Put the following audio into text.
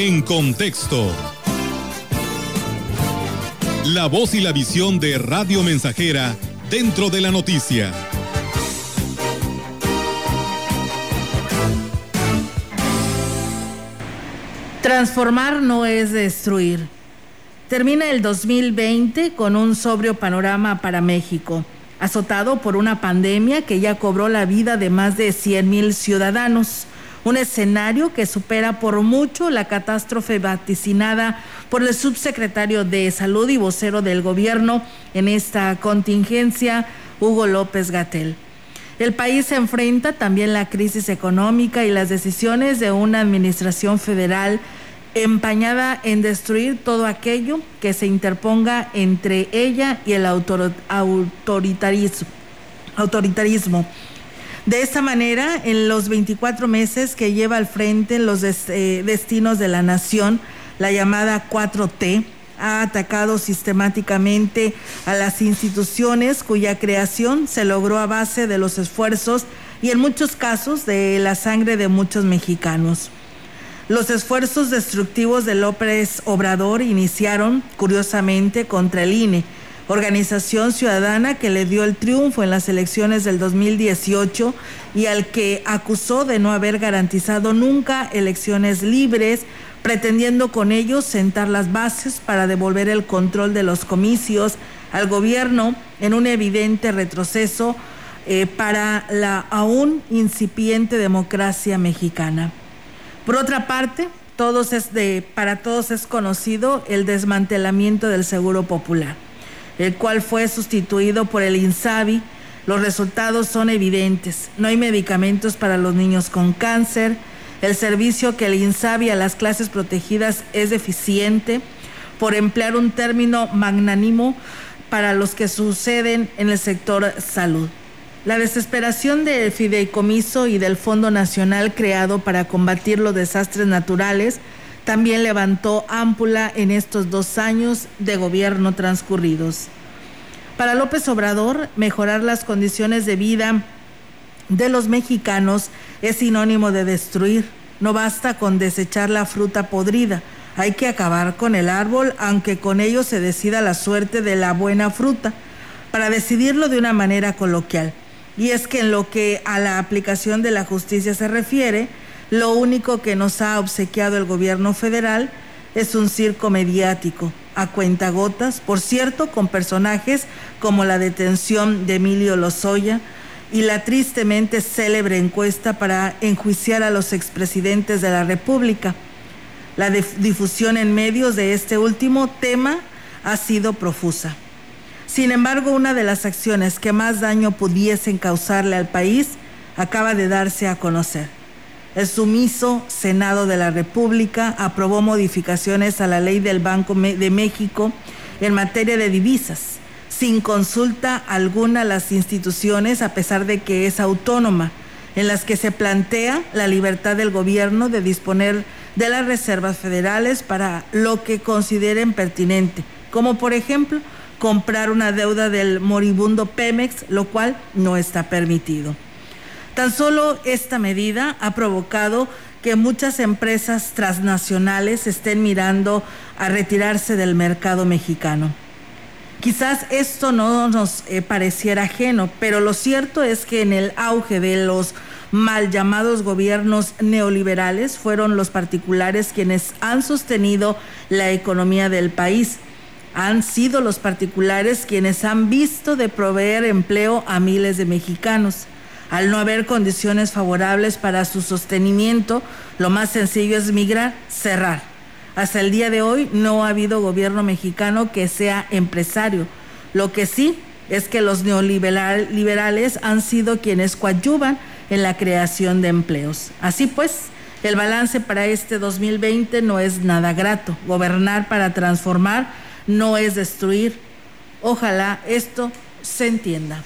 En contexto. La voz y la visión de Radio Mensajera dentro de la noticia. Transformar no es destruir. Termina el 2020 con un sobrio panorama para México, azotado por una pandemia que ya cobró la vida de más de 100 mil ciudadanos un escenario que supera por mucho la catástrofe vaticinada por el subsecretario de Salud y vocero del gobierno en esta contingencia, Hugo López Gatel. El país se enfrenta también la crisis económica y las decisiones de una administración federal empañada en destruir todo aquello que se interponga entre ella y el autoritarismo. autoritarismo. De esta manera, en los 24 meses que lleva al frente los eh, destinos de la nación, la llamada 4T, ha atacado sistemáticamente a las instituciones cuya creación se logró a base de los esfuerzos y en muchos casos de la sangre de muchos mexicanos. Los esfuerzos destructivos de López Obrador iniciaron, curiosamente, contra el INE, organización ciudadana que le dio el triunfo en las elecciones del 2018 y al que acusó de no haber garantizado nunca elecciones libres, pretendiendo con ellos sentar las bases para devolver el control de los comicios al gobierno en un evidente retroceso eh, para la aún incipiente democracia mexicana. Por otra parte, todos es de, para todos es conocido el desmantelamiento del Seguro Popular el cual fue sustituido por el INSABI, los resultados son evidentes. No hay medicamentos para los niños con cáncer, el servicio que el INSABI a las clases protegidas es deficiente, por emplear un término magnánimo para los que suceden en el sector salud. La desesperación del fideicomiso y del Fondo Nacional creado para combatir los desastres naturales también levantó ámpula en estos dos años de gobierno transcurridos. Para López Obrador, mejorar las condiciones de vida de los mexicanos es sinónimo de destruir. No basta con desechar la fruta podrida, hay que acabar con el árbol, aunque con ello se decida la suerte de la buena fruta, para decidirlo de una manera coloquial. Y es que en lo que a la aplicación de la justicia se refiere, lo único que nos ha obsequiado el gobierno federal es un circo mediático, a cuentagotas, por cierto, con personajes como la detención de Emilio Lozoya y la tristemente célebre encuesta para enjuiciar a los expresidentes de la República. La difusión en medios de este último tema ha sido profusa. Sin embargo, una de las acciones que más daño pudiesen causarle al país acaba de darse a conocer el sumiso Senado de la República aprobó modificaciones a la ley del Banco de México en materia de divisas, sin consulta alguna a las instituciones, a pesar de que es autónoma, en las que se plantea la libertad del gobierno de disponer de las reservas federales para lo que consideren pertinente, como por ejemplo comprar una deuda del moribundo Pemex, lo cual no está permitido. Tan solo esta medida ha provocado que muchas empresas transnacionales estén mirando a retirarse del mercado mexicano. Quizás esto no nos eh, pareciera ajeno, pero lo cierto es que en el auge de los mal llamados gobiernos neoliberales fueron los particulares quienes han sostenido la economía del país. Han sido los particulares quienes han visto de proveer empleo a miles de mexicanos. Al no haber condiciones favorables para su sostenimiento, lo más sencillo es migrar, cerrar. Hasta el día de hoy no ha habido gobierno mexicano que sea empresario. Lo que sí es que los neoliberales han sido quienes coadyuvan en la creación de empleos. Así pues, el balance para este 2020 no es nada grato. Gobernar para transformar no es destruir. Ojalá esto se entienda.